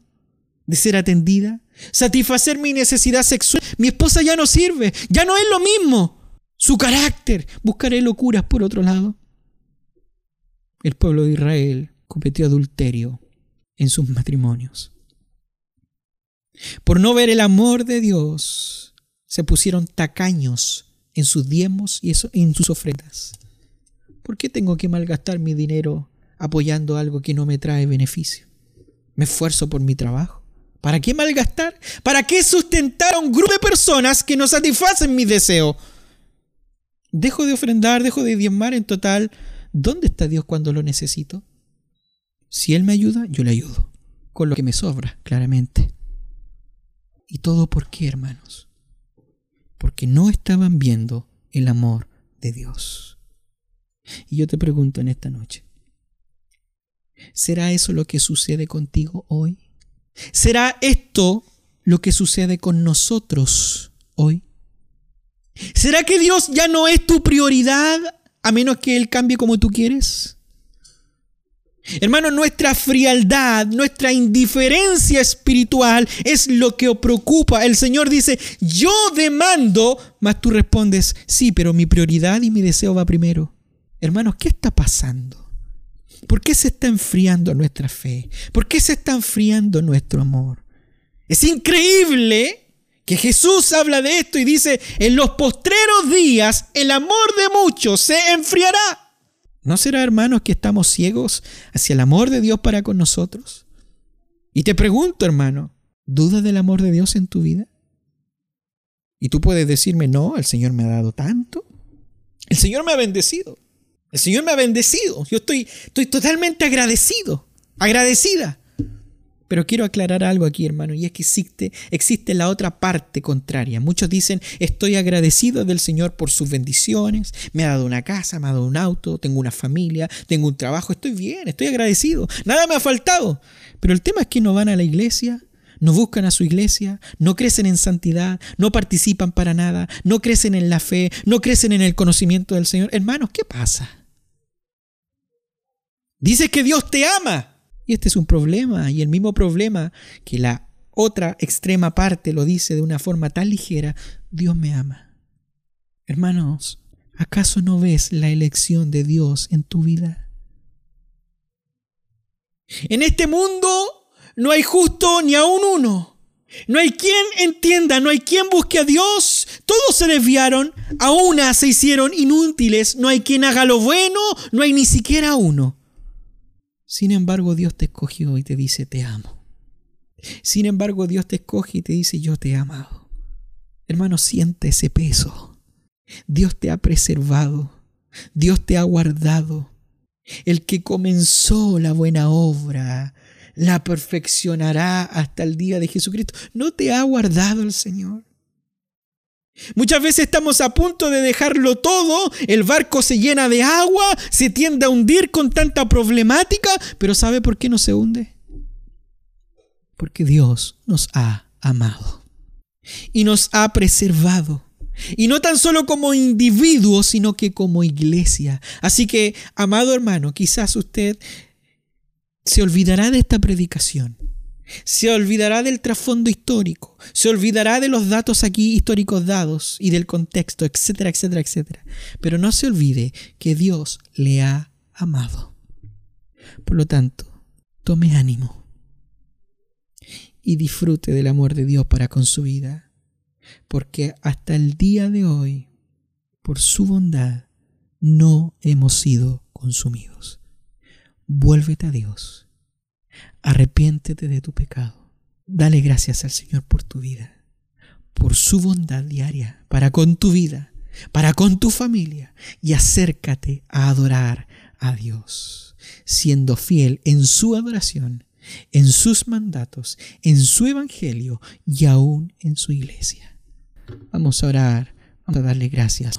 de ser atendida, satisfacer mi necesidad sexual, mi esposa ya no sirve, ya no es lo mismo. Su carácter, buscaré locuras por otro lado el pueblo de Israel cometió adulterio en sus matrimonios. Por no ver el amor de Dios, se pusieron tacaños en sus diezmos y en sus ofrendas. ¿Por qué tengo que malgastar mi dinero apoyando algo que no me trae beneficio? Me esfuerzo por mi trabajo. ¿Para qué malgastar? ¿Para qué sustentar a un grupo de personas que no satisfacen mis deseos? Dejo de ofrendar, dejo de diezmar en total ¿Dónde está Dios cuando lo necesito? Si Él me ayuda, yo le ayudo, con lo que me sobra, claramente. ¿Y todo por qué, hermanos? Porque no estaban viendo el amor de Dios. Y yo te pregunto en esta noche, ¿será eso lo que sucede contigo hoy? ¿Será esto lo que sucede con nosotros hoy? ¿Será que Dios ya no es tu prioridad a menos que Él cambie como tú quieres? Hermano, nuestra frialdad, nuestra indiferencia espiritual es lo que preocupa. El Señor dice, yo demando, mas tú respondes, sí, pero mi prioridad y mi deseo va primero. Hermanos, ¿qué está pasando? ¿Por qué se está enfriando nuestra fe? ¿Por qué se está enfriando nuestro amor? Es increíble que Jesús habla de esto y dice, en los postreros días el amor de muchos se enfriará. ¿No será, hermanos, que estamos ciegos hacia el amor de Dios para con nosotros? Y te pregunto, hermano, ¿dudas del amor de Dios en tu vida? Y tú puedes decirme, no, el Señor me ha dado tanto. El Señor me ha bendecido. El Señor me ha bendecido. Yo estoy, estoy totalmente agradecido, agradecida. Pero quiero aclarar algo aquí, hermano, y es que existe, existe la otra parte contraria. Muchos dicen, estoy agradecido del Señor por sus bendiciones, me ha dado una casa, me ha dado un auto, tengo una familia, tengo un trabajo, estoy bien, estoy agradecido, nada me ha faltado. Pero el tema es que no van a la iglesia, no buscan a su iglesia, no crecen en santidad, no participan para nada, no crecen en la fe, no crecen en el conocimiento del Señor. Hermanos, ¿qué pasa? Dice que Dios te ama. Este es un problema, y el mismo problema que la otra extrema parte lo dice de una forma tan ligera, Dios me ama. Hermanos, ¿acaso no ves la elección de Dios en tu vida? En este mundo no hay justo ni aún uno. No hay quien entienda, no hay quien busque a Dios. Todos se desviaron, a una se hicieron inútiles. No hay quien haga lo bueno, no hay ni siquiera uno. Sin embargo, Dios te escogió y te dice, te amo. Sin embargo, Dios te escoge y te dice, yo te he amado. Hermano, siente ese peso. Dios te ha preservado. Dios te ha guardado. El que comenzó la buena obra la perfeccionará hasta el día de Jesucristo. ¿No te ha guardado el Señor? Muchas veces estamos a punto de dejarlo todo, el barco se llena de agua, se tiende a hundir con tanta problemática, pero ¿sabe por qué no se hunde? Porque Dios nos ha amado y nos ha preservado. Y no tan solo como individuos, sino que como iglesia. Así que, amado hermano, quizás usted se olvidará de esta predicación. Se olvidará del trasfondo histórico, se olvidará de los datos aquí históricos dados y del contexto, etcétera, etcétera, etcétera. Pero no se olvide que Dios le ha amado. Por lo tanto, tome ánimo y disfrute del amor de Dios para con su vida, porque hasta el día de hoy, por su bondad, no hemos sido consumidos. Vuélvete a Dios, arrepiéntete de tu pecado, dale gracias al Señor por tu vida, por su bondad diaria para con tu vida, para con tu familia, y acércate a adorar a Dios, siendo fiel en su adoración en sus mandatos, en su evangelio y aún en su iglesia. Vamos a orar, vamos a darle gracias.